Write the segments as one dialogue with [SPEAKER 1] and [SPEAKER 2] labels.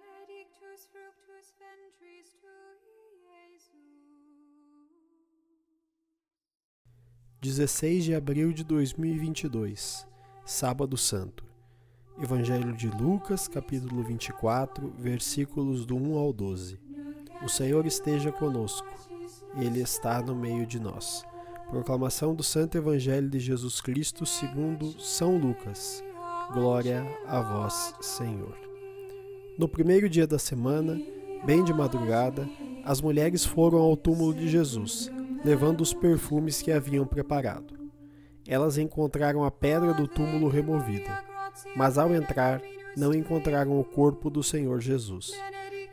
[SPEAKER 1] benedictus fructus ventris tui, Jesus. 16 de abril de 2022, Sábado Santo. Evangelho de Lucas, capítulo 24, versículos do 1 ao 12. O Senhor esteja conosco. Ele está no meio de nós. Proclamação do Santo Evangelho de Jesus Cristo, segundo São Lucas. Glória a vós, Senhor. No primeiro dia da semana, bem de madrugada, as mulheres foram ao túmulo de Jesus levando os perfumes que haviam preparado. Elas encontraram a pedra do túmulo removida, mas ao entrar, não encontraram o corpo do Senhor Jesus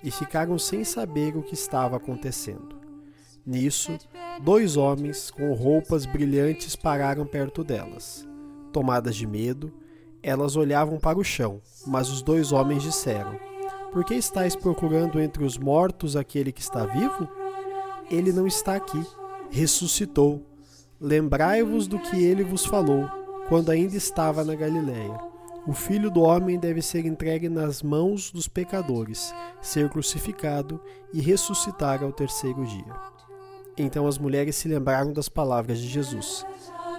[SPEAKER 1] e ficaram sem saber o que estava acontecendo. Nisso, dois homens com roupas brilhantes pararam perto delas. Tomadas de medo, elas olhavam para o chão, mas os dois homens disseram: Por que estáis procurando entre os mortos aquele que está vivo? Ele não está aqui ressuscitou. Lembrai-vos do que ele vos falou, quando ainda estava na Galiléia. O filho do homem deve ser entregue nas mãos dos pecadores, ser crucificado e ressuscitar ao terceiro dia. Então as mulheres se lembraram das palavras de Jesus.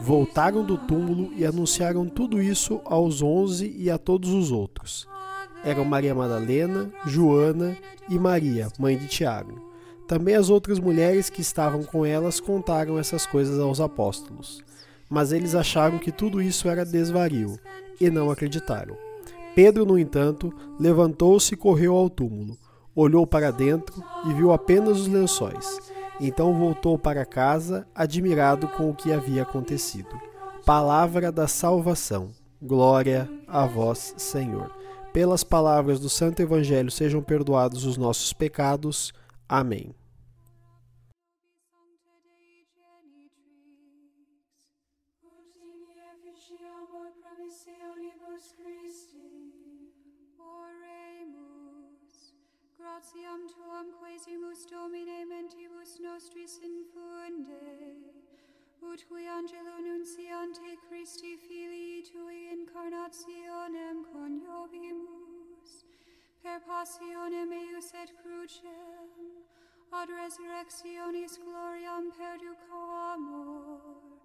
[SPEAKER 1] Voltaram do túmulo e anunciaram tudo isso aos onze e a todos os outros. Eram Maria Madalena, Joana e Maria, mãe de Tiago. Também as outras mulheres que estavam com elas contaram essas coisas aos apóstolos. Mas eles acharam que tudo isso era desvario e não acreditaram. Pedro, no entanto, levantou-se e correu ao túmulo. Olhou para dentro e viu apenas os lençóis. Então voltou para casa, admirado com o que havia acontecido. Palavra da salvação. Glória a vós, Senhor. Pelas palavras do Santo Evangelho sejam perdoados os nossos pecados. Amém.
[SPEAKER 2] gratiam tuam quesimus Domine mentibus nostris infunde, ut qui angelo nunciante Christi Filii Tui incarnationem passionem eius et crucem, ad resurrectionis gloriam perduco amor, per